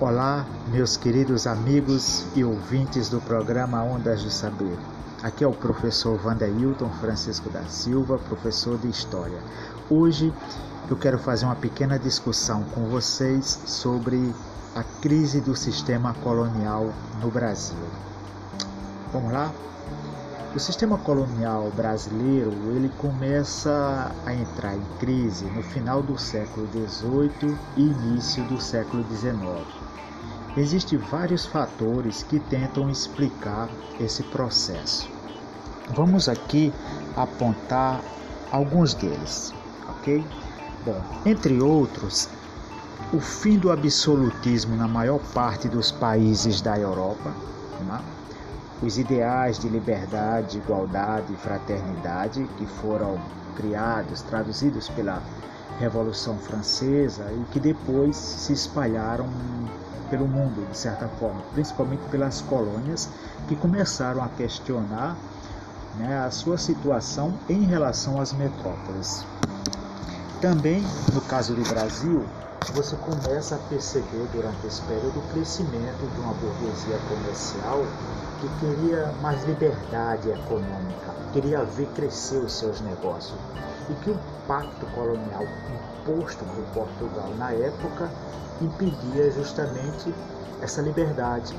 Olá, meus queridos amigos e ouvintes do programa Ondas do Saber. Aqui é o professor Vanderilton Francisco da Silva, professor de História. Hoje eu quero fazer uma pequena discussão com vocês sobre a crise do sistema colonial no Brasil. Vamos lá? O sistema colonial brasileiro ele começa a entrar em crise no final do século XVIII e início do século XIX. Existem vários fatores que tentam explicar esse processo. Vamos aqui apontar alguns deles, ok? Bom, entre outros, o fim do absolutismo na maior parte dos países da Europa, né? Os ideais de liberdade, igualdade e fraternidade que foram criados, traduzidos pela Revolução Francesa e que depois se espalharam pelo mundo, de certa forma, principalmente pelas colônias que começaram a questionar né, a sua situação em relação às metrópoles. Também, no caso do Brasil, você começa a perceber durante esse período o crescimento de uma burguesia comercial que queria mais liberdade econômica, queria ver crescer os seus negócios. E que o pacto colonial imposto por Portugal na época impedia justamente essa liberdade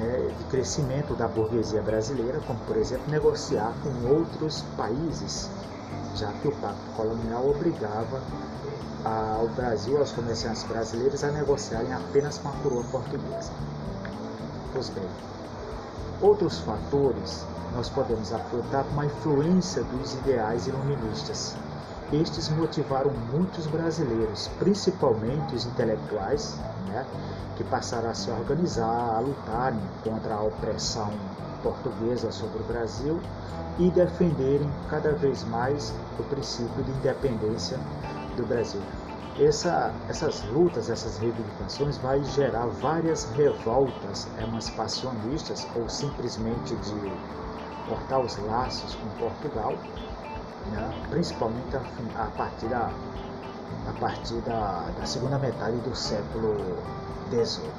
né, de crescimento da burguesia brasileira, como por exemplo negociar com outros países, já que o pacto colonial obrigava ao Brasil, aos comerciantes brasileiros, a negociarem apenas com a coroa portuguesa. Pois bem, outros fatores nós podemos apontar como a influência dos ideais iluministas, estes motivaram muitos brasileiros, principalmente os intelectuais, né, que passaram a se organizar, a lutarem contra a opressão portuguesa sobre o Brasil e defenderem cada vez mais o princípio de independência do Brasil. Essa, essas lutas, essas reivindicações vai gerar várias revoltas emancipacionistas ou simplesmente de cortar os laços com Portugal? Principalmente a, a, partir, da, a partir da, da segunda metade do século XVIII.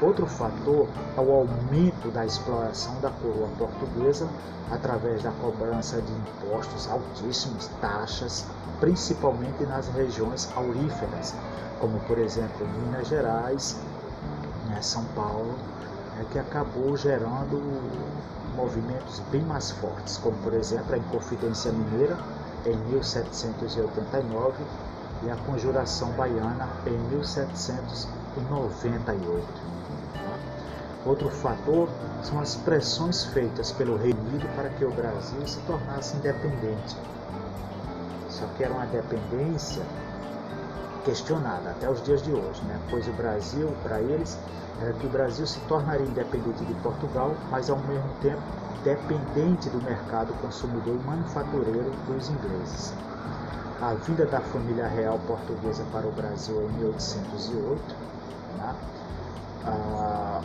Outro fator é o aumento da exploração da coroa portuguesa através da cobrança de impostos altíssimos, taxas, principalmente nas regiões auríferas, como por exemplo Minas Gerais, né, São Paulo, né, que acabou gerando movimentos bem mais fortes, como por exemplo a Inconfidência Mineira em 1789 e a Conjuração Baiana em 1798. Outro fator são as pressões feitas pelo Reino Unido para que o Brasil se tornasse independente. Só que era uma dependência questionada até os dias de hoje, né? pois o Brasil, para eles, era que o Brasil se tornaria independente de Portugal, mas ao mesmo tempo dependente do mercado consumidor e manufatureiro dos ingleses. A vinda da família real portuguesa para o Brasil em 1808, né? ah,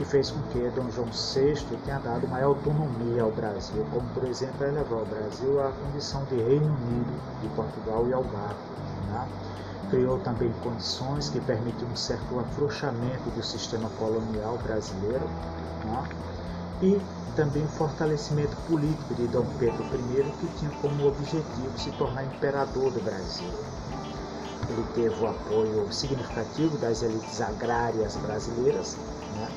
que fez com que Dom João VI tenha dado maior autonomia ao Brasil, como por exemplo elevar o Brasil à condição de Reino Unido de Portugal e Algarve. Né? criou também condições que permitem um certo afrouxamento do sistema colonial brasileiro né? e também fortalecimento político de Dom Pedro I, que tinha como objetivo se tornar imperador do Brasil. Ele teve o apoio significativo das elites agrárias brasileiras, né?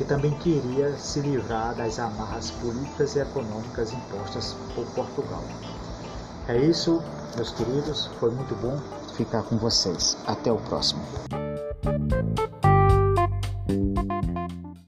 Que também queria se livrar das amarras políticas e econômicas impostas por Portugal. É isso, meus queridos, foi muito bom ficar com vocês. Até o próximo.